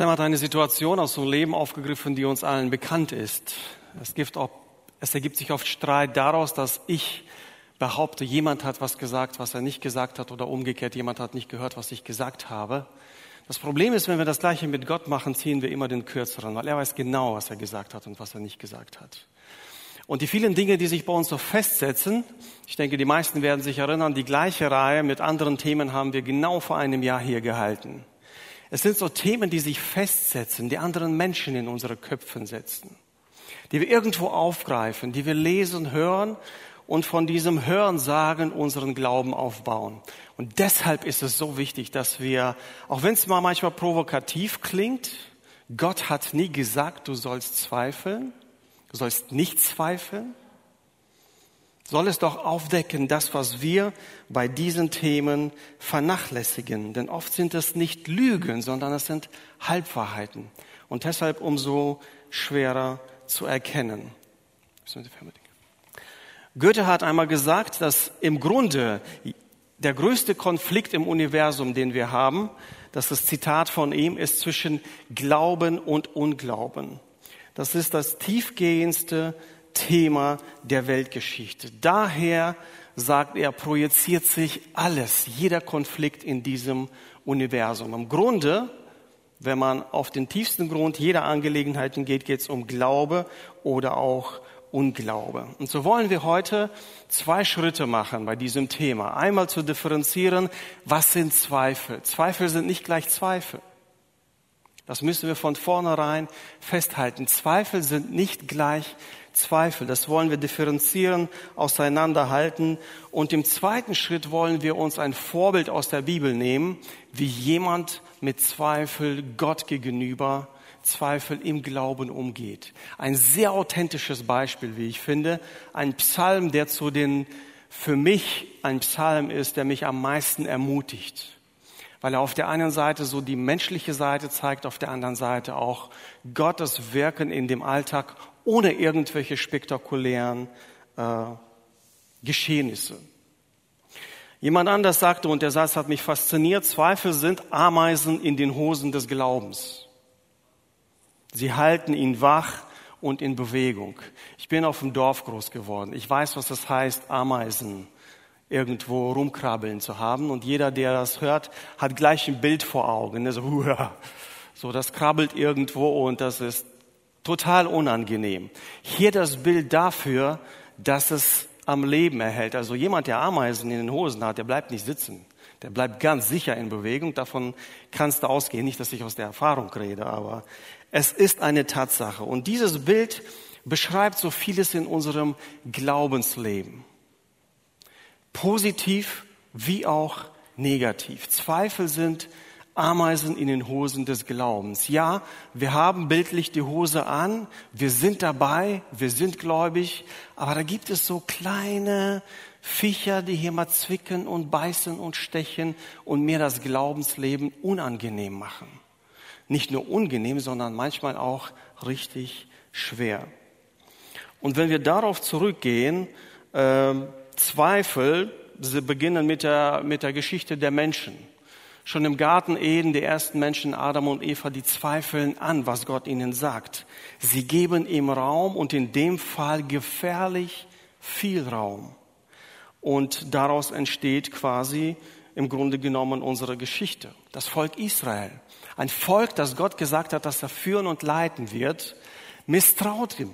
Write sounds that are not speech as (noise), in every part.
Sam hat eine Situation aus dem Leben aufgegriffen, die uns allen bekannt ist. Es, gibt auch, es ergibt sich oft Streit daraus, dass ich behaupte, jemand hat was gesagt, was er nicht gesagt hat oder umgekehrt, jemand hat nicht gehört, was ich gesagt habe. Das Problem ist, wenn wir das Gleiche mit Gott machen, ziehen wir immer den Kürzeren, weil er weiß genau, was er gesagt hat und was er nicht gesagt hat. Und die vielen Dinge, die sich bei uns so festsetzen, ich denke, die meisten werden sich erinnern, die gleiche Reihe mit anderen Themen haben wir genau vor einem Jahr hier gehalten. Es sind so Themen, die sich festsetzen, die anderen Menschen in unsere Köpfen setzen, die wir irgendwo aufgreifen, die wir lesen, hören und von diesem Hören sagen unseren Glauben aufbauen. Und deshalb ist es so wichtig, dass wir, auch wenn es mal manchmal provokativ klingt, Gott hat nie gesagt, du sollst zweifeln, du sollst nicht zweifeln, soll es doch aufdecken, das, was wir bei diesen Themen vernachlässigen. Denn oft sind es nicht Lügen, sondern es sind Halbwahrheiten. Und deshalb umso schwerer zu erkennen. Goethe hat einmal gesagt, dass im Grunde der größte Konflikt im Universum, den wir haben, das Zitat von ihm ist zwischen Glauben und Unglauben. Das ist das tiefgehendste Thema der Weltgeschichte. Daher, sagt er, projiziert sich alles, jeder Konflikt in diesem Universum. Im Grunde, wenn man auf den tiefsten Grund jeder Angelegenheiten geht, geht es um Glaube oder auch Unglaube. Und so wollen wir heute zwei Schritte machen bei diesem Thema. Einmal zu differenzieren, was sind Zweifel? Zweifel sind nicht gleich Zweifel. Das müssen wir von vornherein festhalten. Zweifel sind nicht gleich Zweifel. Das wollen wir differenzieren, auseinanderhalten. Und im zweiten Schritt wollen wir uns ein Vorbild aus der Bibel nehmen, wie jemand mit Zweifel Gott gegenüber, Zweifel im Glauben umgeht. Ein sehr authentisches Beispiel, wie ich finde. Ein Psalm, der zu den, für mich ein Psalm ist, der mich am meisten ermutigt weil er auf der einen Seite so die menschliche Seite zeigt, auf der anderen Seite auch Gottes Wirken in dem Alltag ohne irgendwelche spektakulären äh, Geschehnisse. Jemand anders sagte, und der Satz hat mich fasziniert, Zweifel sind Ameisen in den Hosen des Glaubens. Sie halten ihn wach und in Bewegung. Ich bin auf dem Dorf groß geworden. Ich weiß, was das heißt, Ameisen irgendwo rumkrabbeln zu haben. Und jeder, der das hört, hat gleich ein Bild vor Augen. So, (laughs) so das krabbelt irgendwo und das ist total unangenehm. Hier das Bild dafür, dass es am Leben erhält. Also jemand, der Ameisen in den Hosen hat, der bleibt nicht sitzen. Der bleibt ganz sicher in Bewegung. Davon kannst du ausgehen. Nicht, dass ich aus der Erfahrung rede, aber es ist eine Tatsache. Und dieses Bild beschreibt so vieles in unserem Glaubensleben. Positiv wie auch negativ. Zweifel sind Ameisen in den Hosen des Glaubens. Ja, wir haben bildlich die Hose an, wir sind dabei, wir sind gläubig, aber da gibt es so kleine Viecher, die hier mal zwicken und beißen und stechen und mir das Glaubensleben unangenehm machen. Nicht nur unangenehm, sondern manchmal auch richtig schwer. Und wenn wir darauf zurückgehen, äh, Zweifel, sie beginnen mit der, mit der Geschichte der Menschen. Schon im Garten Eden, die ersten Menschen, Adam und Eva, die zweifeln an, was Gott ihnen sagt. Sie geben ihm Raum und in dem Fall gefährlich viel Raum. Und daraus entsteht quasi im Grunde genommen unsere Geschichte. Das Volk Israel. Ein Volk, das Gott gesagt hat, dass er führen und leiten wird, misstraut ihm.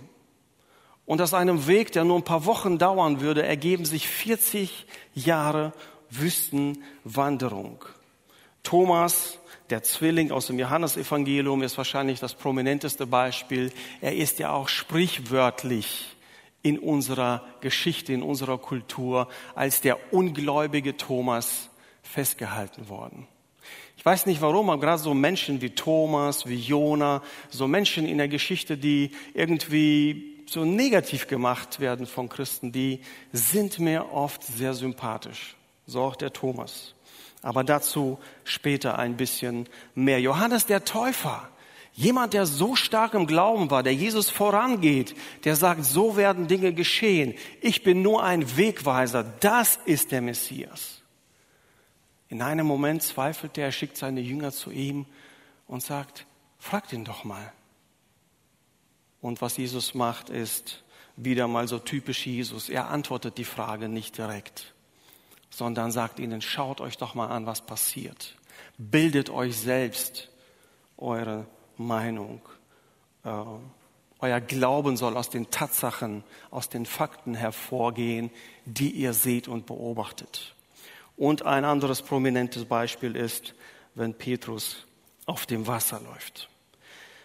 Und aus einem Weg, der nur ein paar Wochen dauern würde, ergeben sich 40 Jahre Wüstenwanderung. Thomas, der Zwilling aus dem Johannesevangelium, ist wahrscheinlich das prominenteste Beispiel. Er ist ja auch sprichwörtlich in unserer Geschichte, in unserer Kultur als der ungläubige Thomas festgehalten worden. Ich weiß nicht warum, aber gerade so Menschen wie Thomas, wie Jona, so Menschen in der Geschichte, die irgendwie so negativ gemacht werden von Christen, die sind mir oft sehr sympathisch. So auch der Thomas. Aber dazu später ein bisschen mehr. Johannes der Täufer, jemand, der so stark im Glauben war, der Jesus vorangeht, der sagt, so werden Dinge geschehen. Ich bin nur ein Wegweiser. Das ist der Messias. In einem Moment zweifelt er, schickt seine Jünger zu ihm und sagt, Fragt ihn doch mal. Und was Jesus macht, ist wieder mal so typisch Jesus. Er antwortet die Frage nicht direkt, sondern sagt ihnen, schaut euch doch mal an, was passiert. Bildet euch selbst eure Meinung. Äh, euer Glauben soll aus den Tatsachen, aus den Fakten hervorgehen, die ihr seht und beobachtet. Und ein anderes prominentes Beispiel ist, wenn Petrus auf dem Wasser läuft.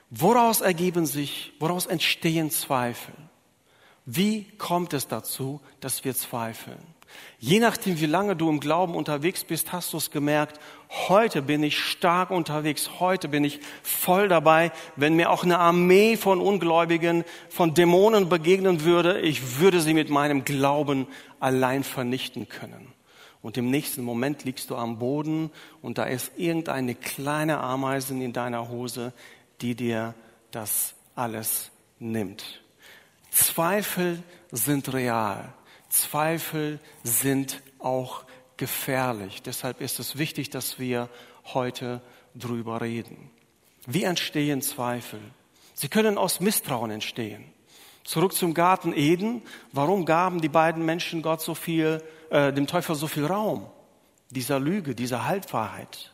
Woraus ergeben sich, woraus entstehen Zweifel? Wie kommt es dazu, dass wir zweifeln? Je nachdem, wie lange du im Glauben unterwegs bist, hast du es gemerkt, heute bin ich stark unterwegs, heute bin ich voll dabei. Wenn mir auch eine Armee von Ungläubigen, von Dämonen begegnen würde, ich würde sie mit meinem Glauben allein vernichten können. Und im nächsten Moment liegst du am Boden und da ist irgendeine kleine Ameisen in deiner Hose, die dir das alles nimmt. Zweifel sind real. Zweifel sind auch gefährlich. Deshalb ist es wichtig, dass wir heute drüber reden. Wie entstehen Zweifel? Sie können aus Misstrauen entstehen. Zurück zum Garten Eden. Warum gaben die beiden Menschen Gott so viel, äh, dem Teufel so viel Raum? Dieser Lüge, dieser Halbwahrheit.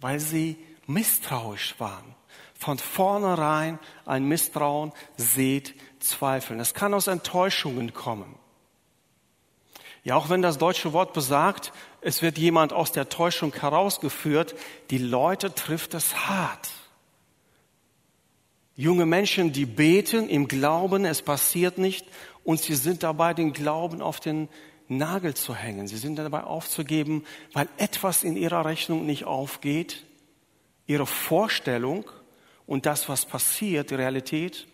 Weil sie misstrauisch waren. Von vornherein ein Misstrauen seht Zweifeln. Es kann aus Enttäuschungen kommen. Ja, auch wenn das deutsche Wort besagt, es wird jemand aus der Täuschung herausgeführt, die Leute trifft es hart. Junge Menschen, die beten im Glauben, es passiert nicht und sie sind dabei, den Glauben auf den Nagel zu hängen. Sie sind dabei aufzugeben, weil etwas in ihrer Rechnung nicht aufgeht. Ihre Vorstellung und das, was passiert, die Realität.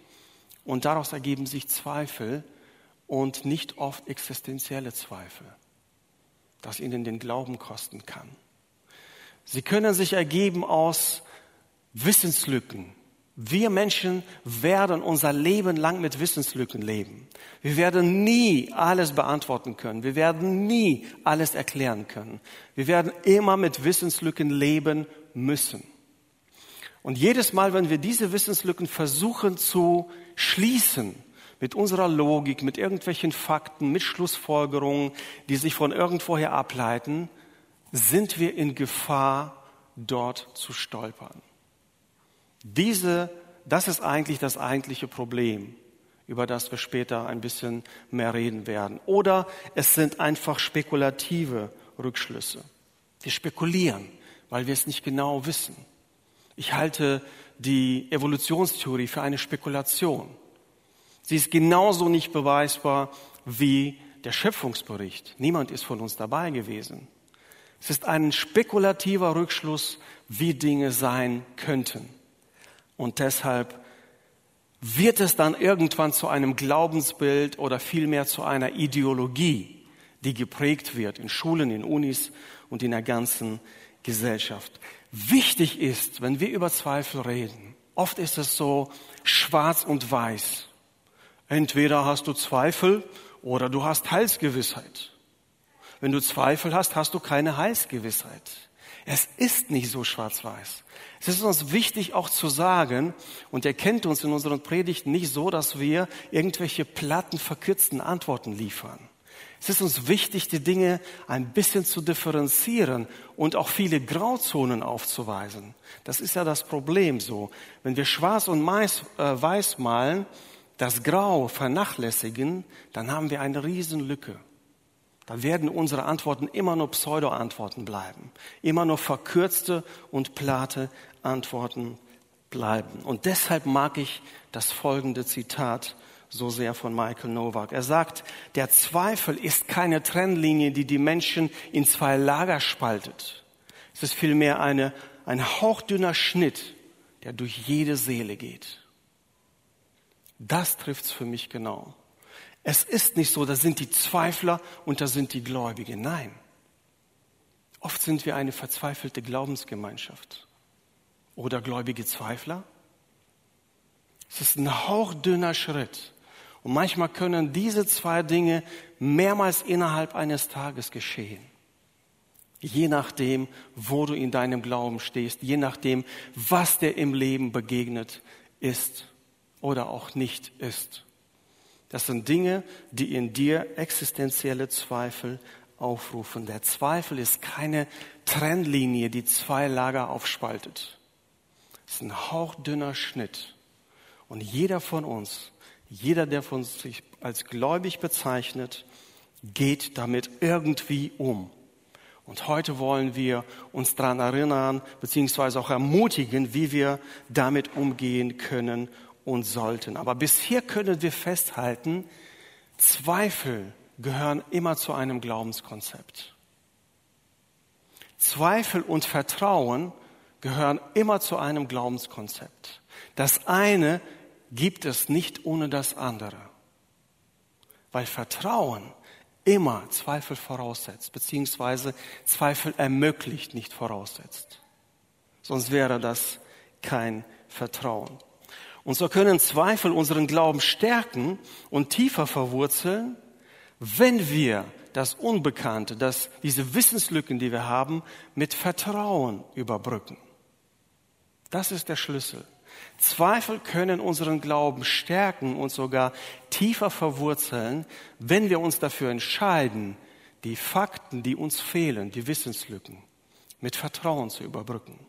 Und daraus ergeben sich Zweifel und nicht oft existenzielle Zweifel, das ihnen den Glauben kosten kann. Sie können sich ergeben aus Wissenslücken. Wir Menschen werden unser Leben lang mit Wissenslücken leben. Wir werden nie alles beantworten können. Wir werden nie alles erklären können. Wir werden immer mit Wissenslücken leben müssen. Und jedes Mal, wenn wir diese Wissenslücken versuchen zu schließen, mit unserer Logik, mit irgendwelchen Fakten, mit Schlussfolgerungen, die sich von irgendwoher ableiten, sind wir in Gefahr, dort zu stolpern. Diese, das ist eigentlich das eigentliche Problem, über das wir später ein bisschen mehr reden werden. Oder es sind einfach spekulative Rückschlüsse. Wir spekulieren, weil wir es nicht genau wissen. Ich halte die Evolutionstheorie für eine Spekulation. Sie ist genauso nicht beweisbar wie der Schöpfungsbericht. Niemand ist von uns dabei gewesen. Es ist ein spekulativer Rückschluss, wie Dinge sein könnten. Und deshalb wird es dann irgendwann zu einem Glaubensbild oder vielmehr zu einer Ideologie, die geprägt wird in Schulen, in Unis und in der ganzen Gesellschaft. Wichtig ist, wenn wir über Zweifel reden, oft ist es so schwarz und weiß. Entweder hast du Zweifel oder du hast Heilsgewissheit. Wenn du Zweifel hast, hast du keine Heilsgewissheit. Es ist nicht so schwarz-weiß. Es ist uns wichtig auch zu sagen, und er kennt uns in unseren Predigten nicht so, dass wir irgendwelche platten, verkürzten Antworten liefern. Es ist uns wichtig, die Dinge ein bisschen zu differenzieren und auch viele Grauzonen aufzuweisen. Das ist ja das Problem so. Wenn wir schwarz und äh, weiß malen, das Grau vernachlässigen, dann haben wir eine Riesenlücke. Da werden unsere Antworten immer nur Pseudo-Antworten bleiben, immer nur verkürzte und platte Antworten bleiben. Und deshalb mag ich das folgende Zitat so sehr von Michael Novak. Er sagt, der Zweifel ist keine Trennlinie, die die Menschen in zwei Lager spaltet. Es ist vielmehr eine, ein hauchdünner Schnitt, der durch jede Seele geht. Das trifft's für mich genau. Es ist nicht so, da sind die Zweifler und da sind die Gläubigen. Nein. Oft sind wir eine verzweifelte Glaubensgemeinschaft. Oder gläubige Zweifler. Es ist ein hauchdünner Schritt. Und manchmal können diese zwei Dinge mehrmals innerhalb eines Tages geschehen. Je nachdem, wo du in deinem Glauben stehst, je nachdem, was dir im Leben begegnet ist oder auch nicht ist. Das sind Dinge, die in dir existenzielle Zweifel aufrufen. Der Zweifel ist keine Trennlinie, die zwei Lager aufspaltet. Es ist ein hauchdünner Schnitt. Und jeder von uns, jeder, der von sich als gläubig bezeichnet, geht damit irgendwie um. Und heute wollen wir uns daran erinnern, beziehungsweise auch ermutigen, wie wir damit umgehen können und sollten. Aber bisher können wir festhalten, Zweifel gehören immer zu einem Glaubenskonzept. Zweifel und Vertrauen gehören immer zu einem Glaubenskonzept. Das eine gibt es nicht ohne das andere. Weil Vertrauen immer Zweifel voraussetzt, beziehungsweise Zweifel ermöglicht, nicht voraussetzt. Sonst wäre das kein Vertrauen. Und so können Zweifel unseren Glauben stärken und tiefer verwurzeln, wenn wir das Unbekannte, das, diese Wissenslücken, die wir haben, mit Vertrauen überbrücken. Das ist der Schlüssel. Zweifel können unseren Glauben stärken und sogar tiefer verwurzeln, wenn wir uns dafür entscheiden, die Fakten, die uns fehlen, die Wissenslücken, mit Vertrauen zu überbrücken.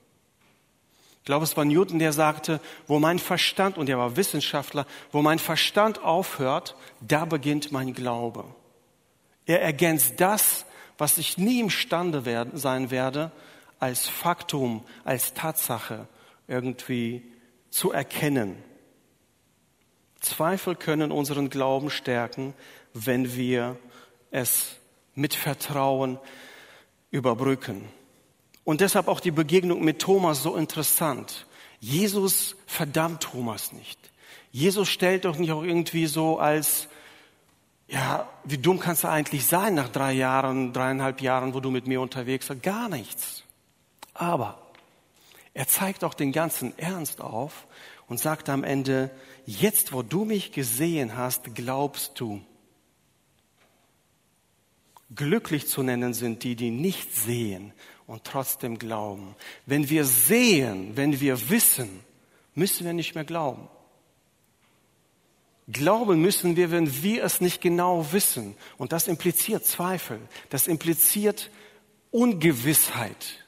Ich glaube, es war Newton, der sagte, wo mein Verstand, und er war Wissenschaftler, wo mein Verstand aufhört, da beginnt mein Glaube. Er ergänzt das, was ich nie imstande werden, sein werde, als Faktum, als Tatsache irgendwie zu erkennen. Zweifel können unseren Glauben stärken, wenn wir es mit Vertrauen überbrücken. Und deshalb auch die Begegnung mit Thomas so interessant. Jesus verdammt Thomas nicht. Jesus stellt doch nicht auch irgendwie so als, ja, wie dumm kannst du eigentlich sein nach drei Jahren, dreieinhalb Jahren, wo du mit mir unterwegs bist? Gar nichts. Aber er zeigt auch den ganzen Ernst auf und sagt am Ende, jetzt wo du mich gesehen hast, glaubst du. Glücklich zu nennen sind die, die nicht sehen und trotzdem glauben. Wenn wir sehen, wenn wir wissen, müssen wir nicht mehr glauben. Glauben müssen wir, wenn wir es nicht genau wissen. Und das impliziert Zweifel. Das impliziert Ungewissheit.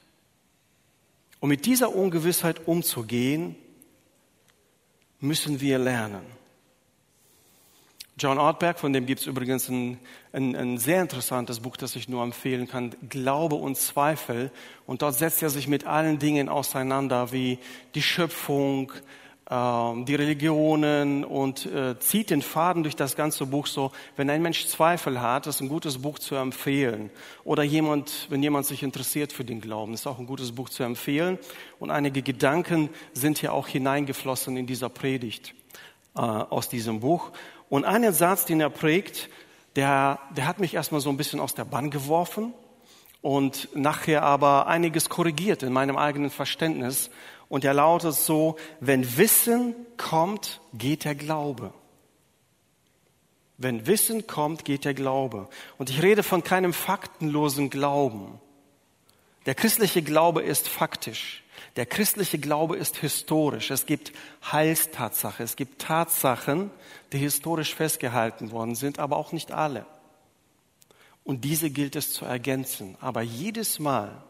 Um mit dieser Ungewissheit umzugehen, müssen wir lernen. John Ortberg, von dem gibt es übrigens ein, ein, ein, sehr interessantes Buch, das ich nur empfehlen kann, Glaube und Zweifel. Und dort setzt er sich mit allen Dingen auseinander, wie die Schöpfung, ähm, die Religionen und äh, zieht den Faden durch das ganze Buch so, wenn ein Mensch Zweifel hat, ist ein gutes Buch zu empfehlen. Oder jemand, wenn jemand sich interessiert für den Glauben, ist auch ein gutes Buch zu empfehlen. Und einige Gedanken sind hier auch hineingeflossen in dieser Predigt äh, aus diesem Buch. Und einen Satz, den er prägt, der, der hat mich erstmal so ein bisschen aus der Bann geworfen und nachher aber einiges korrigiert in meinem eigenen Verständnis. Und er lautet so, wenn Wissen kommt, geht der Glaube. Wenn Wissen kommt, geht der Glaube. Und ich rede von keinem faktenlosen Glauben. Der christliche Glaube ist faktisch. Der christliche Glaube ist historisch. Es gibt Heilstatsache. Es gibt Tatsachen, die historisch festgehalten worden sind, aber auch nicht alle. Und diese gilt es zu ergänzen. Aber jedes Mal,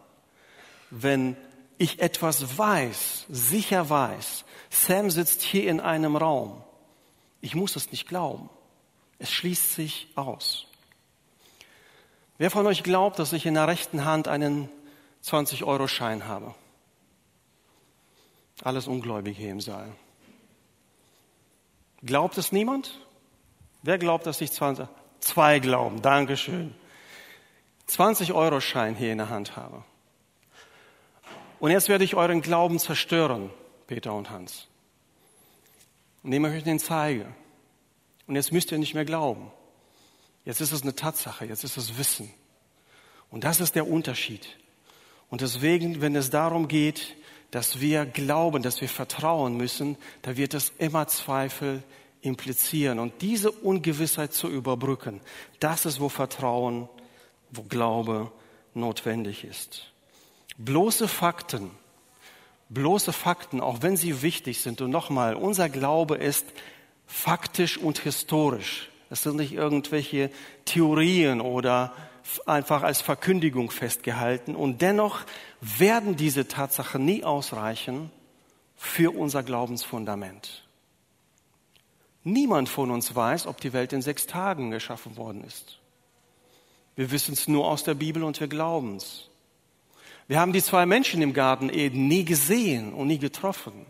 wenn ich etwas weiß, sicher weiß, Sam sitzt hier in einem Raum, ich muss es nicht glauben. Es schließt sich aus. Wer von euch glaubt, dass ich in der rechten Hand einen 20-Euro-Schein habe? Alles ungläubig hier im Saal. Glaubt es niemand? Wer glaubt, dass ich 20? Zwei glauben. Dankeschön. 20-Euro-Schein hier in der Hand habe. Und jetzt werde ich euren Glauben zerstören, Peter und Hans. Indem ich euch den zeige. Und jetzt müsst ihr nicht mehr glauben. Jetzt ist es eine Tatsache, jetzt ist es Wissen. Und das ist der Unterschied. Und deswegen, wenn es darum geht, dass wir glauben, dass wir vertrauen müssen, da wird es immer Zweifel implizieren. Und diese Ungewissheit zu überbrücken, das ist, wo Vertrauen, wo Glaube notwendig ist. Bloße Fakten, bloße Fakten, auch wenn sie wichtig sind. Und nochmal, unser Glaube ist faktisch und historisch. Es sind nicht irgendwelche Theorien oder einfach als Verkündigung festgehalten. Und dennoch werden diese Tatsachen nie ausreichen für unser Glaubensfundament. Niemand von uns weiß, ob die Welt in sechs Tagen geschaffen worden ist. Wir wissen es nur aus der Bibel und wir glauben es. Wir haben die zwei Menschen im Garten Eden nie gesehen und nie getroffen.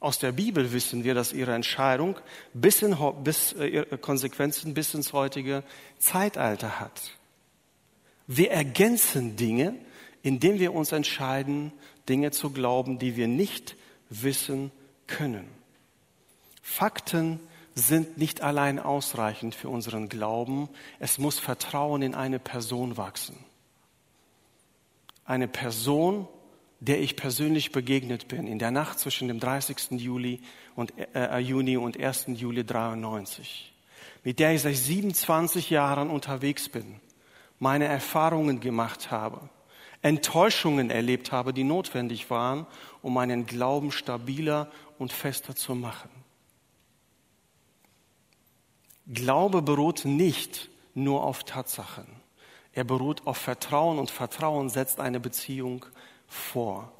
Aus der Bibel wissen wir, dass ihre Entscheidung bis, in, bis äh, Konsequenzen bis ins heutige Zeitalter hat. Wir ergänzen Dinge, indem wir uns entscheiden, Dinge zu glauben, die wir nicht wissen können. Fakten sind nicht allein ausreichend für unseren Glauben. Es muss Vertrauen in eine Person wachsen. Eine Person, der ich persönlich begegnet bin in der Nacht zwischen dem 30. Juli und, äh, Juni und 1. Juli 93, mit der ich seit 27 Jahren unterwegs bin, meine Erfahrungen gemacht habe, Enttäuschungen erlebt habe, die notwendig waren, um meinen Glauben stabiler und fester zu machen. Glaube beruht nicht nur auf Tatsachen. Er beruht auf Vertrauen und Vertrauen setzt eine Beziehung vor.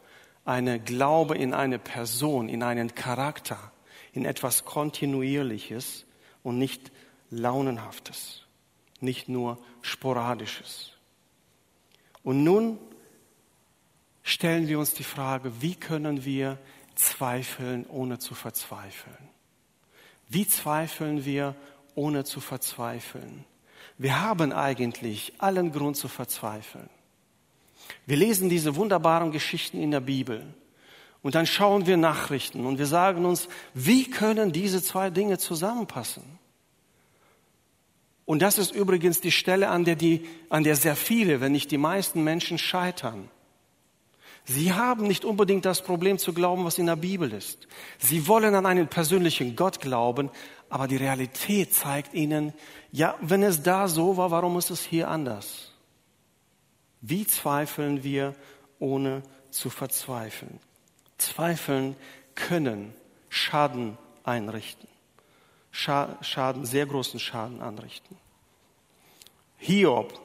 Eine Glaube in eine Person, in einen Charakter, in etwas Kontinuierliches und nicht Launenhaftes, nicht nur Sporadisches. Und nun stellen wir uns die Frage, wie können wir zweifeln, ohne zu verzweifeln? Wie zweifeln wir, ohne zu verzweifeln. Wir haben eigentlich allen Grund zu verzweifeln. Wir lesen diese wunderbaren Geschichten in der Bibel und dann schauen wir Nachrichten und wir sagen uns, wie können diese zwei Dinge zusammenpassen? Und das ist übrigens die Stelle, an der, die, an der sehr viele, wenn nicht die meisten Menschen scheitern. Sie haben nicht unbedingt das Problem zu glauben, was in der Bibel ist. Sie wollen an einen persönlichen Gott glauben, aber die Realität zeigt ihnen, ja, wenn es da so war, warum ist es hier anders? Wie zweifeln wir, ohne zu verzweifeln? Zweifeln können Schaden einrichten. Schaden, sehr großen Schaden anrichten. Hiob,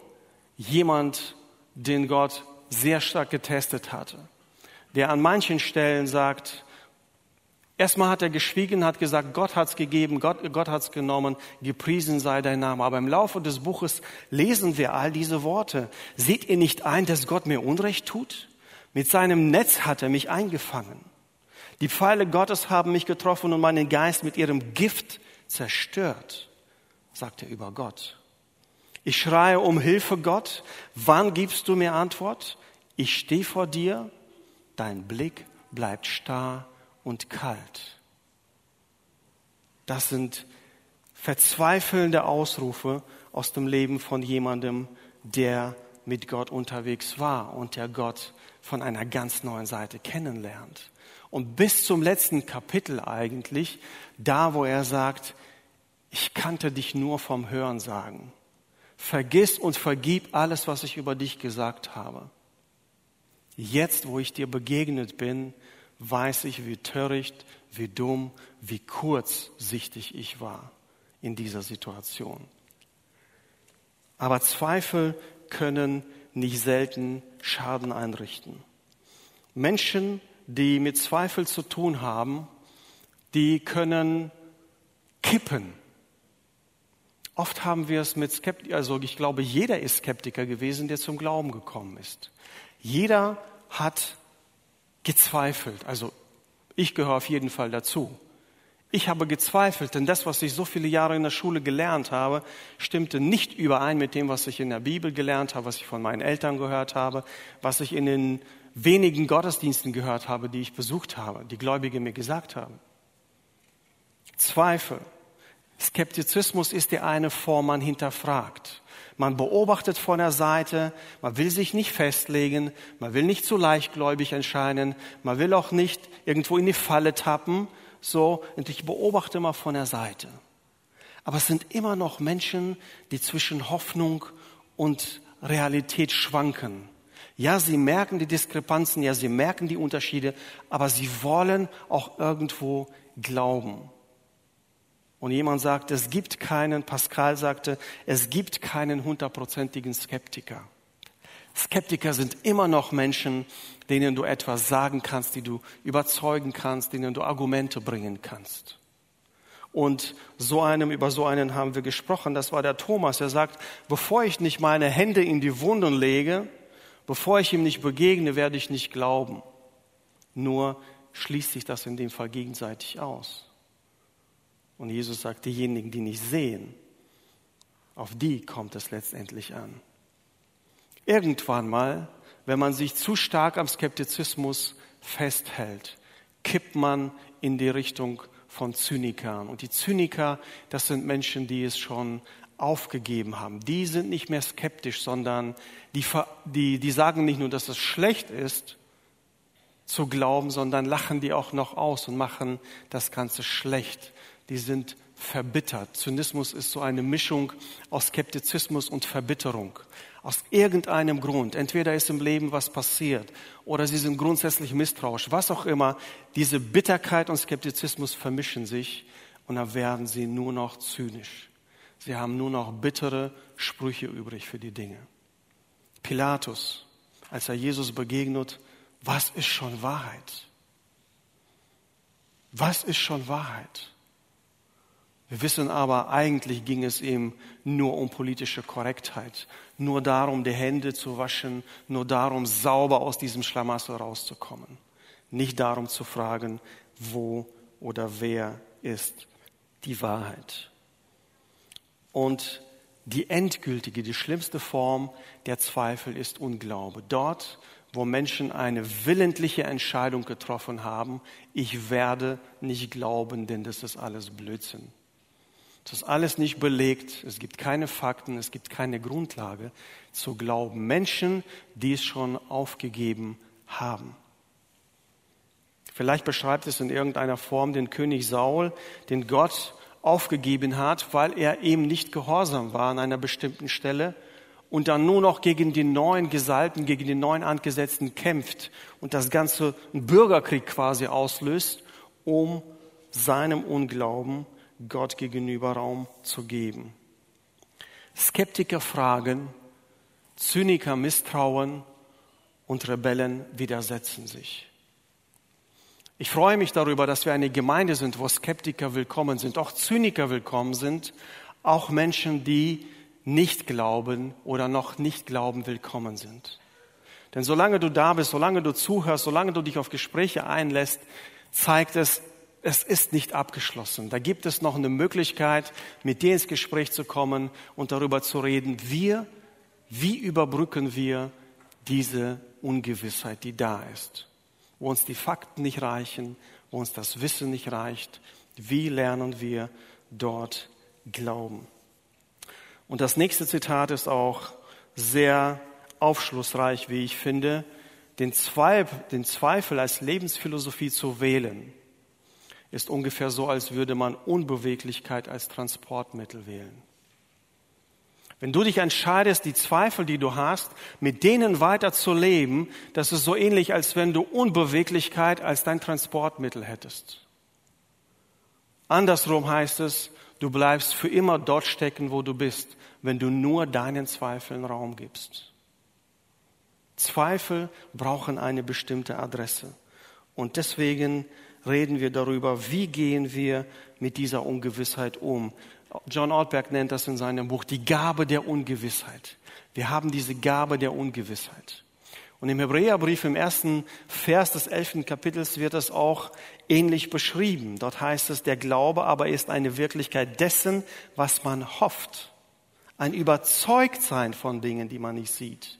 jemand, den Gott sehr stark getestet hatte, der an manchen Stellen sagt, Erstmal hat er geschwiegen, hat gesagt, Gott hat's gegeben, Gott, Gott hat's genommen, gepriesen sei dein Name. Aber im Laufe des Buches lesen wir all diese Worte. Seht ihr nicht ein, dass Gott mir Unrecht tut? Mit seinem Netz hat er mich eingefangen. Die Pfeile Gottes haben mich getroffen und meinen Geist mit ihrem Gift zerstört, sagt er über Gott. Ich schreie um Hilfe, Gott. Wann gibst du mir Antwort? Ich stehe vor dir, dein Blick bleibt starr und kalt. Das sind verzweifelnde Ausrufe aus dem Leben von jemandem, der mit Gott unterwegs war und der Gott von einer ganz neuen Seite kennenlernt. Und bis zum letzten Kapitel eigentlich, da wo er sagt, ich kannte dich nur vom Hören sagen. Vergiss und vergib alles, was ich über dich gesagt habe. Jetzt, wo ich dir begegnet bin, weiß ich, wie töricht, wie dumm, wie kurzsichtig ich war in dieser Situation. Aber Zweifel können nicht selten Schaden einrichten. Menschen, die mit Zweifel zu tun haben, die können kippen. Oft haben wir es mit Skeptikern, also ich glaube, jeder ist Skeptiker gewesen, der zum Glauben gekommen ist. Jeder hat gezweifelt. Also ich gehöre auf jeden Fall dazu. Ich habe gezweifelt, denn das, was ich so viele Jahre in der Schule gelernt habe, stimmte nicht überein mit dem, was ich in der Bibel gelernt habe, was ich von meinen Eltern gehört habe, was ich in den wenigen Gottesdiensten gehört habe, die ich besucht habe, die Gläubige mir gesagt haben. Zweifel. Skeptizismus ist die eine Form, man hinterfragt. Man beobachtet von der Seite, man will sich nicht festlegen, man will nicht zu leichtgläubig entscheiden, man will auch nicht irgendwo in die Falle tappen, so, und ich beobachte mal von der Seite. Aber es sind immer noch Menschen, die zwischen Hoffnung und Realität schwanken. Ja, sie merken die Diskrepanzen, ja, sie merken die Unterschiede, aber sie wollen auch irgendwo glauben. Und jemand sagt, es gibt keinen, Pascal sagte, es gibt keinen hundertprozentigen Skeptiker. Skeptiker sind immer noch Menschen, denen du etwas sagen kannst, die du überzeugen kannst, denen du Argumente bringen kannst. Und so einem, über so einen haben wir gesprochen. Das war der Thomas. Er sagt, bevor ich nicht meine Hände in die Wunden lege, bevor ich ihm nicht begegne, werde ich nicht glauben. Nur schließt sich das in dem Fall gegenseitig aus. Und Jesus sagt, diejenigen, die nicht sehen, auf die kommt es letztendlich an. Irgendwann mal, wenn man sich zu stark am Skeptizismus festhält, kippt man in die Richtung von Zynikern. Und die Zyniker, das sind Menschen, die es schon aufgegeben haben. Die sind nicht mehr skeptisch, sondern die, die, die sagen nicht nur, dass es schlecht ist, zu glauben, sondern lachen die auch noch aus und machen das Ganze schlecht. Die sind verbittert. Zynismus ist so eine Mischung aus Skeptizismus und Verbitterung. Aus irgendeinem Grund. Entweder ist im Leben was passiert oder sie sind grundsätzlich misstrauisch. Was auch immer. Diese Bitterkeit und Skeptizismus vermischen sich und dann werden sie nur noch zynisch. Sie haben nur noch bittere Sprüche übrig für die Dinge. Pilatus, als er Jesus begegnet, was ist schon Wahrheit? Was ist schon Wahrheit? Wir wissen aber, eigentlich ging es ihm nur um politische Korrektheit, nur darum, die Hände zu waschen, nur darum, sauber aus diesem Schlamassel rauszukommen. Nicht darum zu fragen, wo oder wer ist die Wahrheit. Und die endgültige, die schlimmste Form der Zweifel ist Unglaube. Dort, wo Menschen eine willentliche Entscheidung getroffen haben, ich werde nicht glauben, denn das ist alles Blödsinn. Das ist alles nicht belegt. Es gibt keine Fakten, es gibt keine Grundlage zu glauben. Menschen, die es schon aufgegeben haben. Vielleicht beschreibt es in irgendeiner Form den König Saul, den Gott aufgegeben hat, weil er ihm nicht gehorsam war an einer bestimmten Stelle und dann nur noch gegen die neuen Gesalten, gegen die neuen Angesetzten kämpft und das Ganze einen Bürgerkrieg quasi auslöst, um seinem Unglauben Gott gegenüber Raum zu geben. Skeptiker fragen, Zyniker misstrauen und Rebellen widersetzen sich. Ich freue mich darüber, dass wir eine Gemeinde sind, wo Skeptiker willkommen sind, auch Zyniker willkommen sind, auch Menschen, die nicht glauben oder noch nicht glauben, willkommen sind. Denn solange du da bist, solange du zuhörst, solange du dich auf Gespräche einlässt, zeigt es, es ist nicht abgeschlossen. Da gibt es noch eine Möglichkeit, mit dir ins Gespräch zu kommen und darüber zu reden, wir, wie überbrücken wir diese Ungewissheit, die da ist, wo uns die Fakten nicht reichen, wo uns das Wissen nicht reicht. Wie lernen wir dort glauben? Und das nächste Zitat ist auch sehr aufschlussreich, wie ich finde, den Zweifel als Lebensphilosophie zu wählen ist ungefähr so, als würde man Unbeweglichkeit als Transportmittel wählen. Wenn du dich entscheidest, die Zweifel, die du hast, mit denen weiter zu leben, das ist so ähnlich, als wenn du Unbeweglichkeit als dein Transportmittel hättest. Andersrum heißt es, du bleibst für immer dort stecken, wo du bist, wenn du nur deinen Zweifeln Raum gibst. Zweifel brauchen eine bestimmte Adresse. Und deswegen reden wir darüber, wie gehen wir mit dieser Ungewissheit um. John Ortberg nennt das in seinem Buch die Gabe der Ungewissheit. Wir haben diese Gabe der Ungewissheit. Und im Hebräerbrief im ersten Vers des elften Kapitels wird es auch ähnlich beschrieben. Dort heißt es, der Glaube aber ist eine Wirklichkeit dessen, was man hofft. Ein Überzeugtsein von Dingen, die man nicht sieht.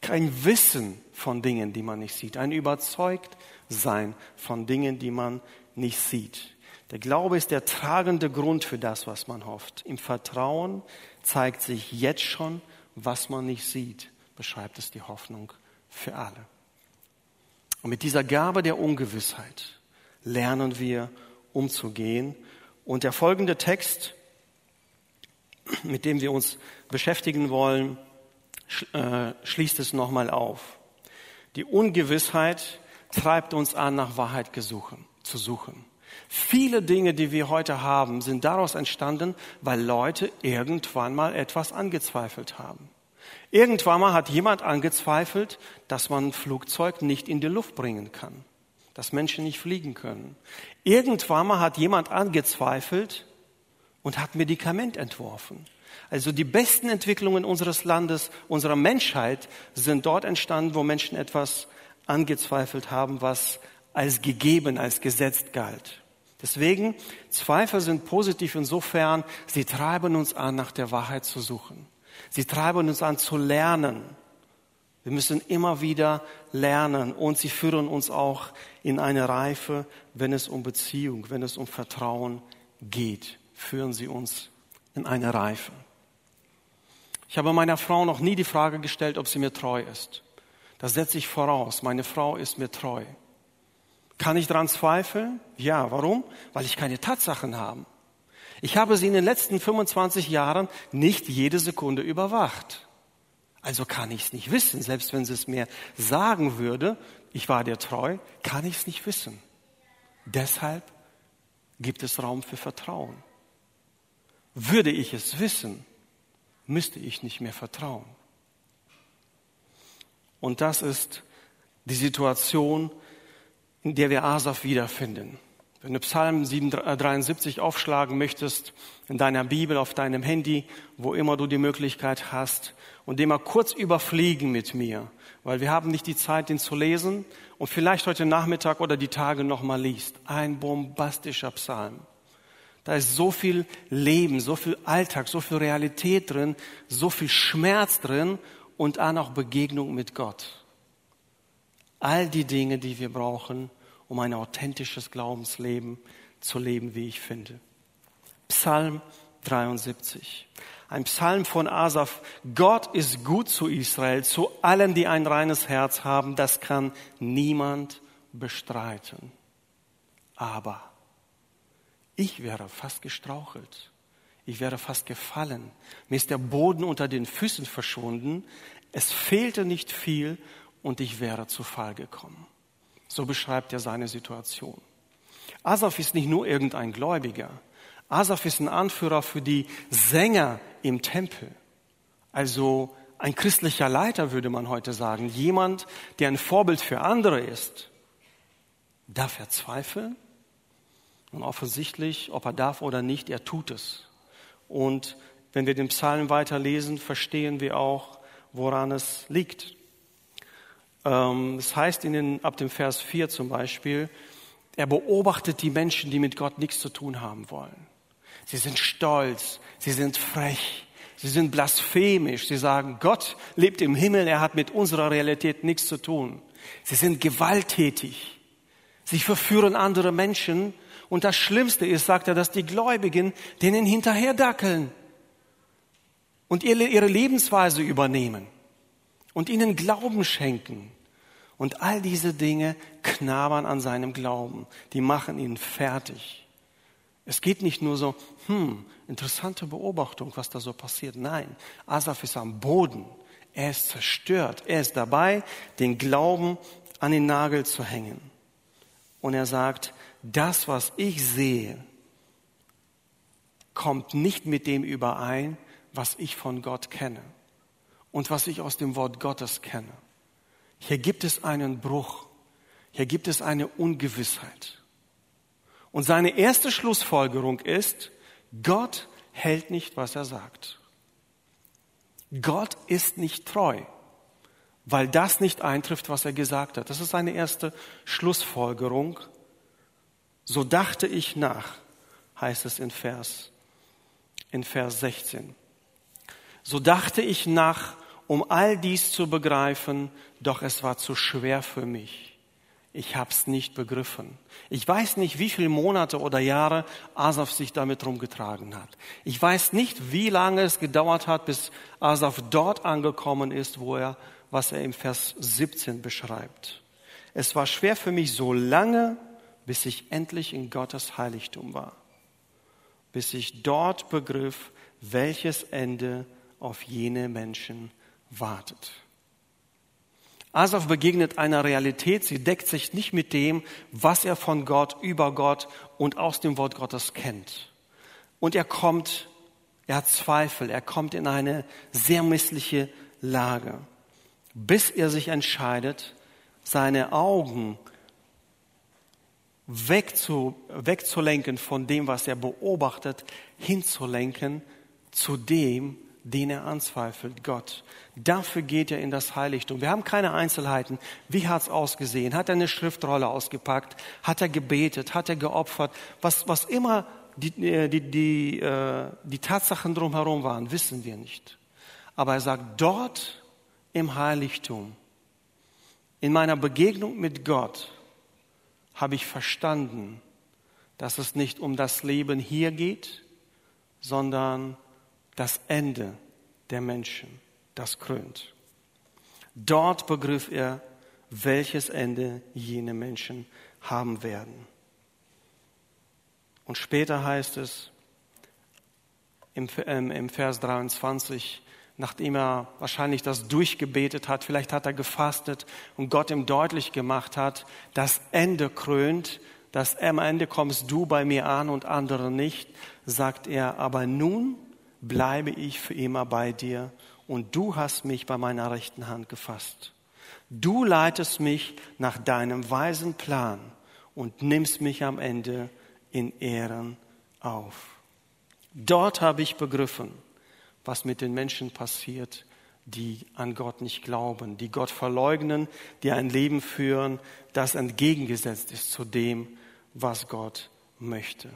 Kein Wissen von Dingen, die man nicht sieht. Ein überzeugt sein von Dingen, die man nicht sieht. Der Glaube ist der tragende Grund für das, was man hofft. Im Vertrauen zeigt sich jetzt schon, was man nicht sieht, beschreibt es die Hoffnung für alle. Und mit dieser Gabe der Ungewissheit lernen wir umzugehen. Und der folgende Text, mit dem wir uns beschäftigen wollen, äh, schließt es nochmal auf. Die Ungewissheit treibt uns an, nach Wahrheit zu suchen. Viele Dinge, die wir heute haben, sind daraus entstanden, weil Leute irgendwann mal etwas angezweifelt haben. Irgendwann mal hat jemand angezweifelt, dass man ein Flugzeug nicht in die Luft bringen kann, dass Menschen nicht fliegen können. Irgendwann mal hat jemand angezweifelt und hat Medikament entworfen. Also die besten Entwicklungen unseres Landes, unserer Menschheit sind dort entstanden, wo Menschen etwas angezweifelt haben, was als gegeben, als gesetzt galt. Deswegen, Zweifel sind positiv insofern, sie treiben uns an, nach der Wahrheit zu suchen. Sie treiben uns an zu lernen. Wir müssen immer wieder lernen und sie führen uns auch in eine Reife, wenn es um Beziehung, wenn es um Vertrauen geht, führen sie uns in eine Reife. Ich habe meiner Frau noch nie die Frage gestellt, ob sie mir treu ist. Das setze ich voraus. Meine Frau ist mir treu. Kann ich daran zweifeln? Ja, warum? Weil ich keine Tatsachen habe. Ich habe sie in den letzten 25 Jahren nicht jede Sekunde überwacht. Also kann ich es nicht wissen. Selbst wenn sie es mir sagen würde, ich war dir treu, kann ich es nicht wissen. Deshalb gibt es Raum für Vertrauen. Würde ich es wissen, müsste ich nicht mehr vertrauen. Und das ist die Situation, in der wir Asaf wiederfinden. Wenn du Psalm 73 äh, aufschlagen möchtest, in deiner Bibel, auf deinem Handy, wo immer du die Möglichkeit hast, und den mal kurz überfliegen mit mir, weil wir haben nicht die Zeit, den zu lesen und vielleicht heute Nachmittag oder die Tage nochmal liest. Ein bombastischer Psalm. Da ist so viel Leben, so viel Alltag, so viel Realität drin, so viel Schmerz drin und auch noch Begegnung mit Gott. All die Dinge, die wir brauchen, um ein authentisches Glaubensleben zu leben, wie ich finde. Psalm 73. Ein Psalm von Asaf. Gott ist gut zu Israel, zu allen, die ein reines Herz haben. Das kann niemand bestreiten. Aber ich wäre fast gestrauchelt. Ich wäre fast gefallen. Mir ist der Boden unter den Füßen verschwunden. Es fehlte nicht viel und ich wäre zu Fall gekommen. So beschreibt er seine Situation. Asaf ist nicht nur irgendein Gläubiger. Asaf ist ein Anführer für die Sänger im Tempel. Also ein christlicher Leiter würde man heute sagen. Jemand, der ein Vorbild für andere ist. Darf er zweifeln? Und offensichtlich, ob er darf oder nicht, er tut es. Und wenn wir den Psalm weiterlesen, verstehen wir auch, woran es liegt. Ähm, es heißt in den, ab dem Vers 4 zum Beispiel, er beobachtet die Menschen, die mit Gott nichts zu tun haben wollen. Sie sind stolz, sie sind frech, sie sind blasphemisch, sie sagen, Gott lebt im Himmel, er hat mit unserer Realität nichts zu tun. Sie sind gewalttätig, sie verführen andere Menschen und das Schlimmste ist, sagt er, dass die Gläubigen denen hinterherdackeln und ihre Lebensweise übernehmen und ihnen Glauben schenken. Und all diese Dinge knabbern an seinem Glauben. Die machen ihn fertig. Es geht nicht nur so, hm, interessante Beobachtung, was da so passiert. Nein, Asaf ist am Boden. Er ist zerstört. Er ist dabei, den Glauben an den Nagel zu hängen. Und er sagt, das, was ich sehe, kommt nicht mit dem überein, was ich von Gott kenne und was ich aus dem Wort Gottes kenne. Hier gibt es einen Bruch. Hier gibt es eine Ungewissheit. Und seine erste Schlussfolgerung ist, Gott hält nicht, was er sagt. Gott ist nicht treu, weil das nicht eintrifft, was er gesagt hat. Das ist seine erste Schlussfolgerung. So dachte ich nach, heißt es in Vers, in Vers 16. So dachte ich nach um all dies zu begreifen, doch es war zu schwer für mich. Ich hab's nicht begriffen. Ich weiß nicht, wie viele Monate oder Jahre Asaf sich damit rumgetragen hat. Ich weiß nicht, wie lange es gedauert hat, bis Asaf dort angekommen ist, wo er, was er im Vers 17 beschreibt. Es war schwer für mich so lange, bis ich endlich in Gottes Heiligtum war. Bis ich dort begriff, welches Ende auf jene Menschen wartet. Asaf begegnet einer Realität, sie deckt sich nicht mit dem, was er von Gott, über Gott und aus dem Wort Gottes kennt. Und er kommt, er hat Zweifel, er kommt in eine sehr missliche Lage, bis er sich entscheidet, seine Augen wegzu, wegzulenken von dem, was er beobachtet, hinzulenken zu dem, den er anzweifelt, Gott. Dafür geht er in das Heiligtum. Wir haben keine Einzelheiten. Wie hat es ausgesehen? Hat er eine Schriftrolle ausgepackt? Hat er gebetet? Hat er geopfert? Was, was immer die, äh, die, die, äh, die Tatsachen drumherum waren, wissen wir nicht. Aber er sagt, dort im Heiligtum, in meiner Begegnung mit Gott, habe ich verstanden, dass es nicht um das Leben hier geht, sondern das Ende der Menschen, das krönt. Dort begriff er, welches Ende jene Menschen haben werden. Und später heißt es im, ähm, Vers 23, nachdem er wahrscheinlich das durchgebetet hat, vielleicht hat er gefastet und Gott ihm deutlich gemacht hat, das Ende krönt, das am Ende kommst du bei mir an und andere nicht, sagt er, aber nun bleibe ich für immer bei dir und du hast mich bei meiner rechten Hand gefasst. Du leitest mich nach deinem weisen Plan und nimmst mich am Ende in Ehren auf. Dort habe ich begriffen, was mit den Menschen passiert, die an Gott nicht glauben, die Gott verleugnen, die ein Leben führen, das entgegengesetzt ist zu dem, was Gott möchte.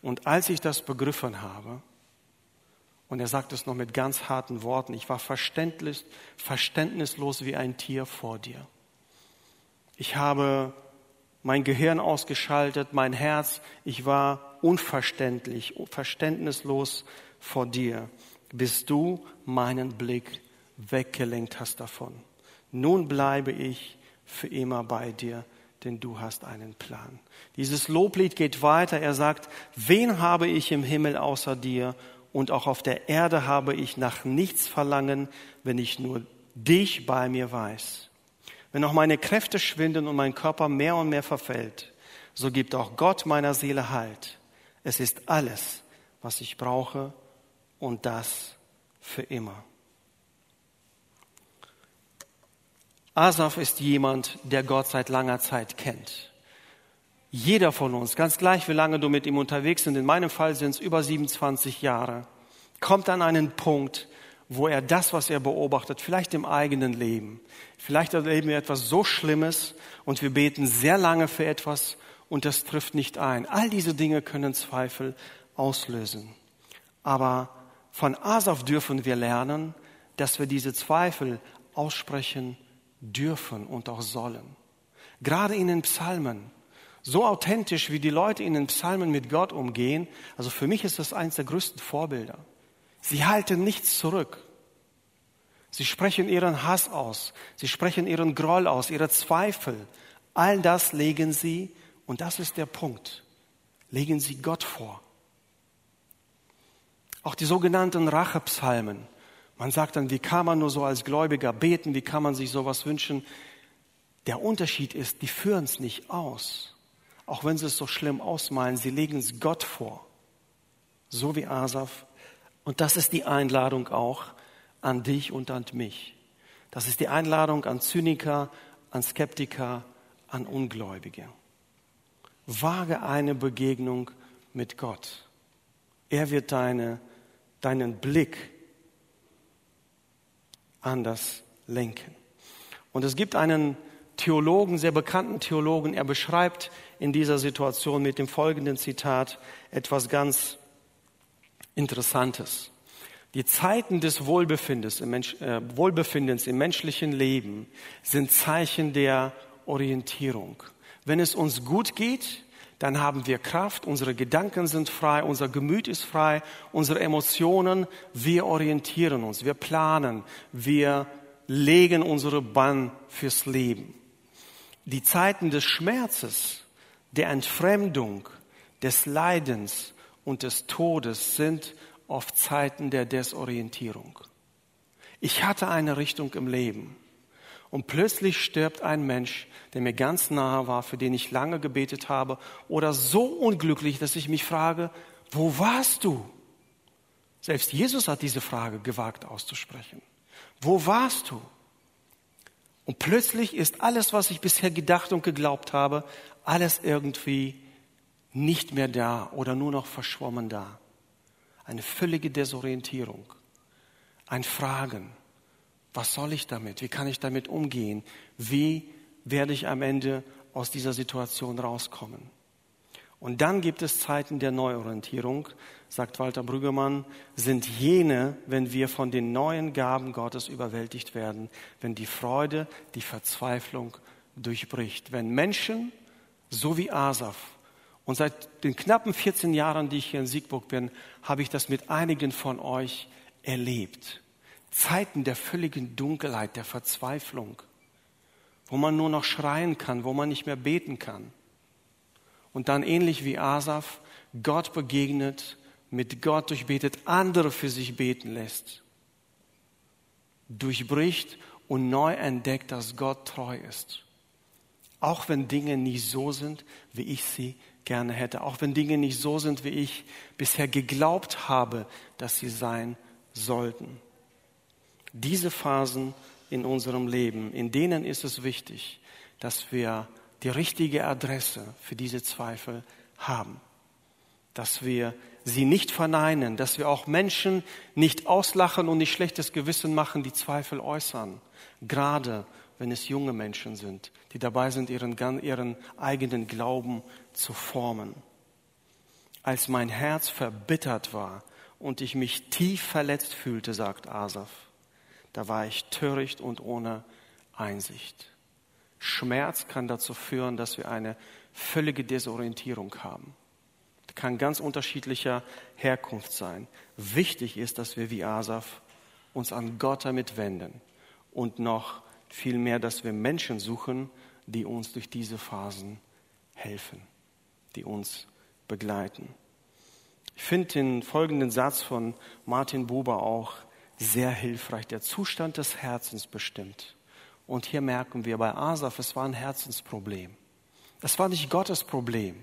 Und als ich das begriffen habe, und er sagt es noch mit ganz harten Worten. Ich war verständnis, verständnislos wie ein Tier vor dir. Ich habe mein Gehirn ausgeschaltet, mein Herz. Ich war unverständlich, verständnislos vor dir, bis du meinen Blick weggelenkt hast davon. Nun bleibe ich für immer bei dir, denn du hast einen Plan. Dieses Loblied geht weiter. Er sagt, wen habe ich im Himmel außer dir und auch auf der Erde habe ich nach nichts verlangen, wenn ich nur dich bei mir weiß. Wenn auch meine Kräfte schwinden und mein Körper mehr und mehr verfällt, so gibt auch Gott meiner Seele Halt. Es ist alles, was ich brauche und das für immer. Asaf ist jemand, der Gott seit langer Zeit kennt. Jeder von uns, ganz gleich wie lange du mit ihm unterwegs bist, in meinem Fall sind es über 27 Jahre, kommt an einen Punkt, wo er das, was er beobachtet, vielleicht im eigenen Leben, vielleicht erleben wir etwas so Schlimmes und wir beten sehr lange für etwas und das trifft nicht ein. All diese Dinge können Zweifel auslösen. Aber von Asaf dürfen wir lernen, dass wir diese Zweifel aussprechen dürfen und auch sollen. Gerade in den Psalmen so authentisch, wie die Leute in den Psalmen mit Gott umgehen. Also für mich ist das eines der größten Vorbilder. Sie halten nichts zurück. Sie sprechen ihren Hass aus. Sie sprechen ihren Groll aus, ihre Zweifel. All das legen sie, und das ist der Punkt, legen sie Gott vor. Auch die sogenannten Rachepsalmen. Man sagt dann, wie kann man nur so als Gläubiger beten, wie kann man sich sowas wünschen? Der Unterschied ist, die führen es nicht aus auch wenn sie es so schlimm ausmalen, sie legen es Gott vor. So wie Asaf. Und das ist die Einladung auch an dich und an mich. Das ist die Einladung an Zyniker, an Skeptiker, an Ungläubige. Wage eine Begegnung mit Gott. Er wird deine, deinen Blick anders lenken. Und es gibt einen Theologen, sehr bekannten Theologen, er beschreibt in dieser Situation mit dem folgenden Zitat etwas ganz Interessantes. Die Zeiten des Wohlbefindens im, Mensch, äh, Wohlbefindens im menschlichen Leben sind Zeichen der Orientierung. Wenn es uns gut geht, dann haben wir Kraft, unsere Gedanken sind frei, unser Gemüt ist frei, unsere Emotionen, wir orientieren uns, wir planen, wir legen unsere Bahn fürs Leben. Die Zeiten des Schmerzes, der Entfremdung, des Leidens und des Todes sind oft Zeiten der Desorientierung. Ich hatte eine Richtung im Leben. Und plötzlich stirbt ein Mensch, der mir ganz nahe war, für den ich lange gebetet habe, oder so unglücklich, dass ich mich frage, wo warst du? Selbst Jesus hat diese Frage gewagt auszusprechen. Wo warst du? Und plötzlich ist alles, was ich bisher gedacht und geglaubt habe, alles irgendwie nicht mehr da oder nur noch verschwommen da. Eine völlige Desorientierung. Ein Fragen. Was soll ich damit? Wie kann ich damit umgehen? Wie werde ich am Ende aus dieser Situation rauskommen? Und dann gibt es Zeiten der Neuorientierung, sagt Walter Brüggemann, sind jene, wenn wir von den neuen Gaben Gottes überwältigt werden, wenn die Freude die Verzweiflung durchbricht, wenn Menschen, so wie Asaf, und seit den knappen 14 Jahren, die ich hier in Siegburg bin, habe ich das mit einigen von euch erlebt. Zeiten der völligen Dunkelheit, der Verzweiflung, wo man nur noch schreien kann, wo man nicht mehr beten kann und dann ähnlich wie Asaf Gott begegnet, mit Gott durchbetet, andere für sich beten lässt, durchbricht und neu entdeckt, dass Gott treu ist. Auch wenn Dinge nicht so sind, wie ich sie gerne hätte, auch wenn Dinge nicht so sind, wie ich bisher geglaubt habe, dass sie sein sollten. Diese Phasen in unserem Leben, in denen ist es wichtig, dass wir die richtige Adresse für diese Zweifel haben. Dass wir sie nicht verneinen, dass wir auch Menschen nicht auslachen und nicht schlechtes Gewissen machen, die Zweifel äußern. Gerade wenn es junge Menschen sind, die dabei sind, ihren, ihren eigenen Glauben zu formen. Als mein Herz verbittert war und ich mich tief verletzt fühlte, sagt Asaf, da war ich töricht und ohne Einsicht. Schmerz kann dazu führen, dass wir eine völlige Desorientierung haben. Das kann ganz unterschiedlicher Herkunft sein. Wichtig ist, dass wir wie Asaf uns an Gott damit wenden und noch viel mehr, dass wir Menschen suchen, die uns durch diese Phasen helfen, die uns begleiten. Ich finde den folgenden Satz von Martin Buber auch sehr hilfreich. Der Zustand des Herzens bestimmt, und hier merken wir bei Asaf, es war ein Herzensproblem. Es war nicht Gottes Problem.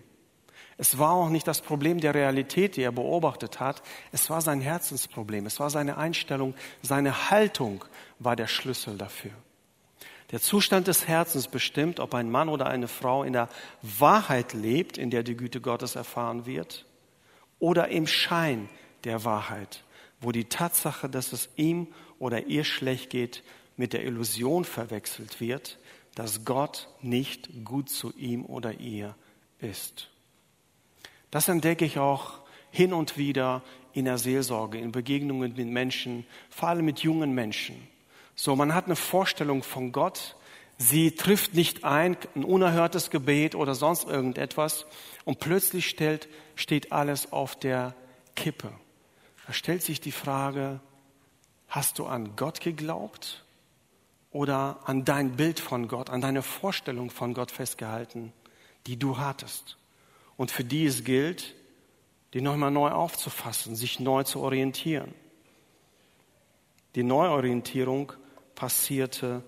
Es war auch nicht das Problem der Realität, die er beobachtet hat. Es war sein Herzensproblem. Es war seine Einstellung, seine Haltung war der Schlüssel dafür. Der Zustand des Herzens bestimmt, ob ein Mann oder eine Frau in der Wahrheit lebt, in der die Güte Gottes erfahren wird, oder im Schein der Wahrheit, wo die Tatsache, dass es ihm oder ihr schlecht geht, mit der Illusion verwechselt wird, dass Gott nicht gut zu ihm oder ihr ist. Das entdecke ich auch hin und wieder in der Seelsorge, in Begegnungen mit Menschen, vor allem mit jungen Menschen. So, man hat eine Vorstellung von Gott, sie trifft nicht ein, ein unerhörtes Gebet oder sonst irgendetwas und plötzlich stellt, steht alles auf der Kippe. Da stellt sich die Frage, hast du an Gott geglaubt oder an dein Bild von Gott, an deine Vorstellung von Gott festgehalten, die du hattest und für die es gilt, die nochmal neu aufzufassen, sich neu zu orientieren. Die Neuorientierung passierte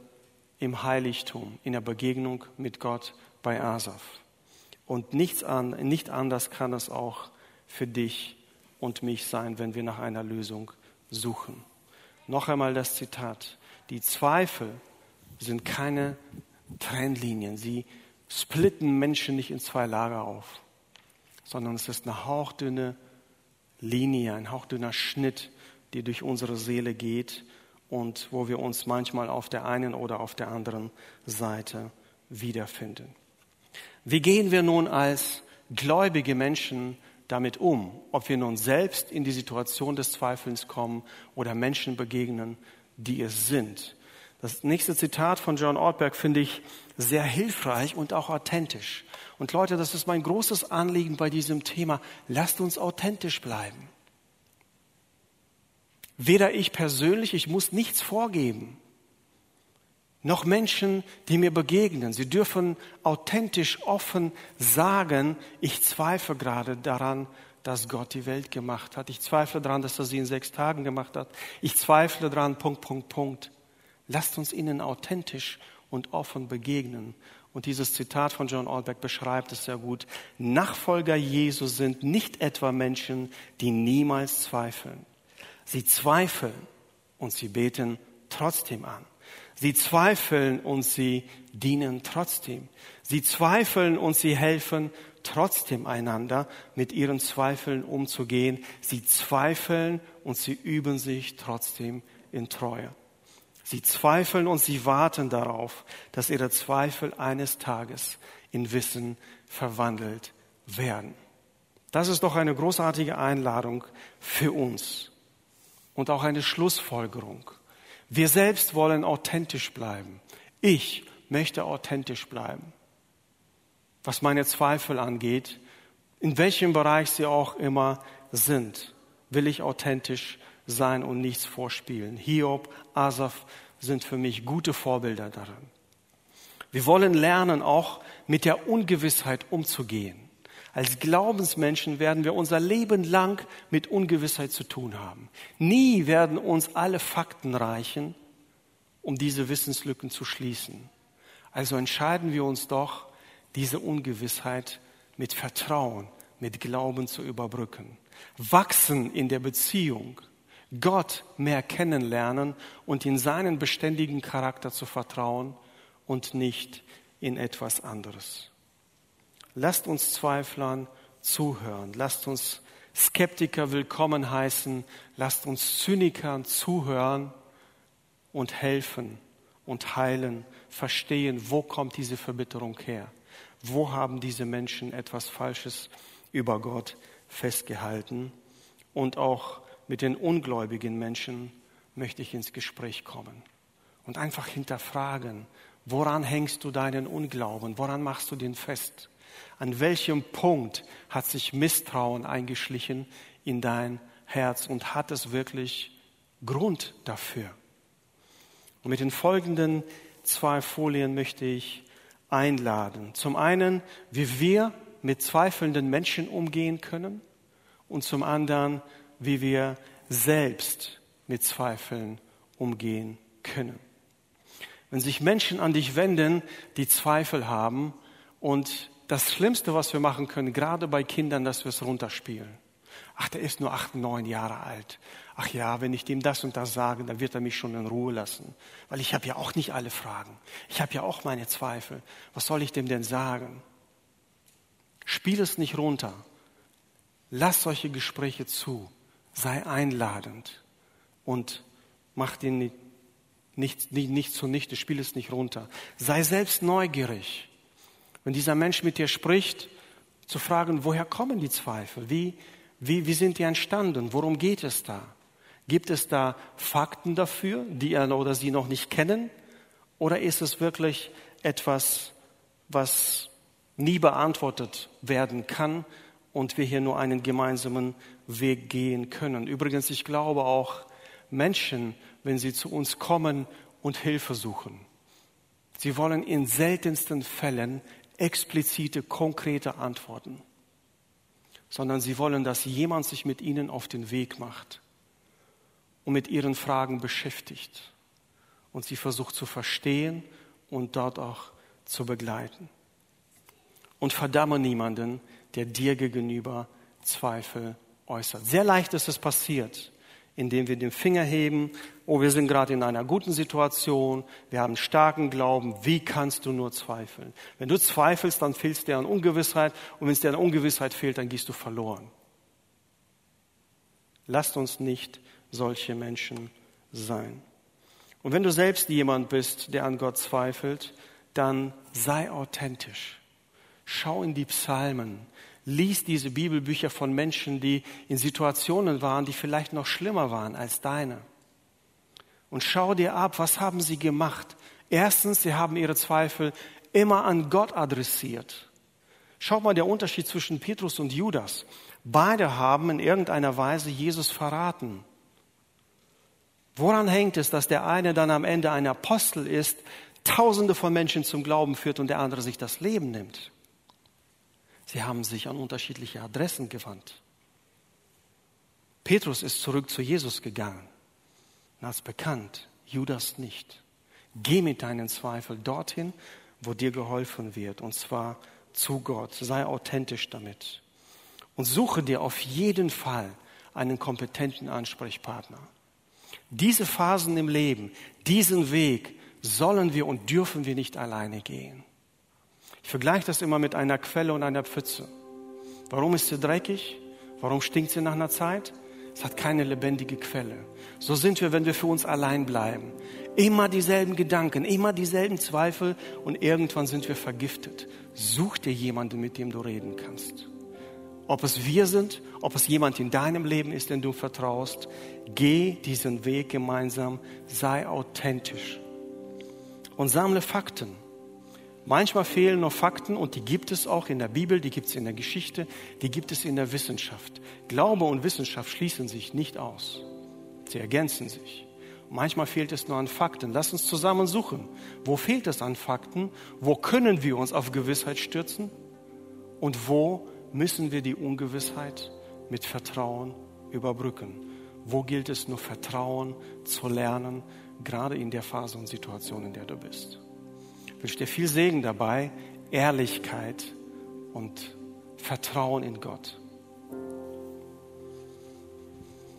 im Heiligtum, in der Begegnung mit Gott bei Asaf. Und nichts an, nicht anders kann es auch für dich und mich sein, wenn wir nach einer Lösung suchen. Noch einmal das Zitat. Die Zweifel sind keine Trennlinien. Sie splitten Menschen nicht in zwei Lager auf, sondern es ist eine hauchdünne Linie, ein hauchdünner Schnitt, die durch unsere Seele geht und wo wir uns manchmal auf der einen oder auf der anderen Seite wiederfinden. Wie gehen wir nun als gläubige Menschen damit um? Ob wir nun selbst in die Situation des Zweifelns kommen oder Menschen begegnen, die es sind. Das nächste Zitat von John Ortberg finde ich sehr hilfreich und auch authentisch. Und Leute, das ist mein großes Anliegen bei diesem Thema. Lasst uns authentisch bleiben. Weder ich persönlich, ich muss nichts vorgeben, noch Menschen, die mir begegnen. Sie dürfen authentisch, offen sagen, ich zweifle gerade daran, dass Gott die Welt gemacht hat. Ich zweifle daran, dass er sie in sechs Tagen gemacht hat. Ich zweifle daran, Punkt, Punkt, Punkt. Lasst uns ihnen authentisch und offen begegnen. Und dieses Zitat von John Albeck beschreibt es sehr gut. Nachfolger Jesu sind nicht etwa Menschen, die niemals zweifeln. Sie zweifeln und sie beten trotzdem an. Sie zweifeln und sie dienen trotzdem. Sie zweifeln und sie helfen trotzdem einander, mit ihren Zweifeln umzugehen. Sie zweifeln und sie üben sich trotzdem in Treue. Sie zweifeln und sie warten darauf, dass ihre Zweifel eines Tages in Wissen verwandelt werden. Das ist doch eine großartige Einladung für uns und auch eine Schlussfolgerung. Wir selbst wollen authentisch bleiben. Ich möchte authentisch bleiben. Was meine Zweifel angeht, in welchem Bereich sie auch immer sind, will ich authentisch sein und nichts vorspielen. Hiob, Asaf sind für mich gute Vorbilder darin. Wir wollen lernen, auch mit der Ungewissheit umzugehen. Als Glaubensmenschen werden wir unser Leben lang mit Ungewissheit zu tun haben. Nie werden uns alle Fakten reichen, um diese Wissenslücken zu schließen. Also entscheiden wir uns doch, diese Ungewissheit mit Vertrauen, mit Glauben zu überbrücken. Wachsen in der Beziehung Gott mehr kennenlernen und in seinen beständigen Charakter zu vertrauen und nicht in etwas anderes. Lasst uns Zweiflern zuhören. Lasst uns Skeptiker willkommen heißen. Lasst uns Zynikern zuhören und helfen und heilen, verstehen, wo kommt diese Verbitterung her? Wo haben diese Menschen etwas Falsches über Gott festgehalten? Und auch mit den ungläubigen Menschen möchte ich ins Gespräch kommen und einfach hinterfragen, woran hängst du deinen Unglauben? Woran machst du den fest? An welchem Punkt hat sich Misstrauen eingeschlichen in dein Herz und hat es wirklich Grund dafür? Und mit den folgenden zwei Folien möchte ich einladen. Zum einen, wie wir mit zweifelnden Menschen umgehen können und zum anderen, wie wir selbst mit Zweifeln umgehen können. Wenn sich Menschen an dich wenden, die Zweifel haben und das Schlimmste, was wir machen können, gerade bei Kindern, dass wir es runterspielen. Ach, der ist nur acht, neun Jahre alt. Ach ja, wenn ich dem das und das sage, dann wird er mich schon in Ruhe lassen. Weil ich habe ja auch nicht alle Fragen. Ich habe ja auch meine Zweifel. Was soll ich dem denn sagen? Spiel es nicht runter. Lass solche Gespräche zu sei einladend und mach den nicht, nicht, nicht, nicht zunichte, spiel es nicht runter. Sei selbst neugierig. Wenn dieser Mensch mit dir spricht, zu fragen, woher kommen die Zweifel? Wie, wie, wie sind die entstanden? Worum geht es da? Gibt es da Fakten dafür, die er oder sie noch nicht kennen? Oder ist es wirklich etwas, was nie beantwortet werden kann und wir hier nur einen gemeinsamen Weg gehen können. Übrigens, ich glaube auch Menschen, wenn sie zu uns kommen und Hilfe suchen, sie wollen in seltensten Fällen explizite, konkrete Antworten, sondern sie wollen, dass jemand sich mit ihnen auf den Weg macht und mit ihren Fragen beschäftigt und sie versucht zu verstehen und dort auch zu begleiten. Und verdamme niemanden, der dir gegenüber Zweifel äußert. Sehr leicht ist es passiert, indem wir den Finger heben, oh, wir sind gerade in einer guten Situation, wir haben starken Glauben, wie kannst du nur zweifeln? Wenn du zweifelst, dann fehlst dir an Ungewissheit und wenn es dir an Ungewissheit fehlt, dann gehst du verloren. Lasst uns nicht solche Menschen sein. Und wenn du selbst jemand bist, der an Gott zweifelt, dann sei authentisch. Schau in die Psalmen, lies diese Bibelbücher von Menschen, die in Situationen waren, die vielleicht noch schlimmer waren als deine. Und schau dir ab, was haben sie gemacht? Erstens, sie haben ihre Zweifel immer an Gott adressiert. Schau mal der Unterschied zwischen Petrus und Judas. Beide haben in irgendeiner Weise Jesus verraten. Woran hängt es, dass der eine dann am Ende ein Apostel ist, Tausende von Menschen zum Glauben führt und der andere sich das Leben nimmt? Sie haben sich an unterschiedliche Adressen gewandt. Petrus ist zurück zu Jesus gegangen. Und hat bekannt, Judas nicht. Geh mit deinen Zweifeln dorthin, wo dir geholfen wird, und zwar zu Gott. Sei authentisch damit. Und suche dir auf jeden Fall einen kompetenten Ansprechpartner. Diese Phasen im Leben, diesen Weg sollen wir und dürfen wir nicht alleine gehen. Ich vergleiche das immer mit einer Quelle und einer Pfütze. Warum ist sie dreckig? Warum stinkt sie nach einer Zeit? Es hat keine lebendige Quelle. So sind wir, wenn wir für uns allein bleiben. Immer dieselben Gedanken, immer dieselben Zweifel und irgendwann sind wir vergiftet. Such dir jemanden, mit dem du reden kannst. Ob es wir sind, ob es jemand in deinem Leben ist, den du vertraust, geh diesen Weg gemeinsam, sei authentisch und sammle Fakten. Manchmal fehlen noch Fakten und die gibt es auch in der Bibel, die gibt es in der Geschichte, die gibt es in der Wissenschaft. Glaube und Wissenschaft schließen sich nicht aus. Sie ergänzen sich. Manchmal fehlt es nur an Fakten. Lass uns zusammen suchen. Wo fehlt es an Fakten? Wo können wir uns auf Gewissheit stürzen? Und wo müssen wir die Ungewissheit mit Vertrauen überbrücken? Wo gilt es nur Vertrauen zu lernen, gerade in der Phase und Situation, in der du bist? Wünsche dir viel Segen dabei, Ehrlichkeit und Vertrauen in Gott.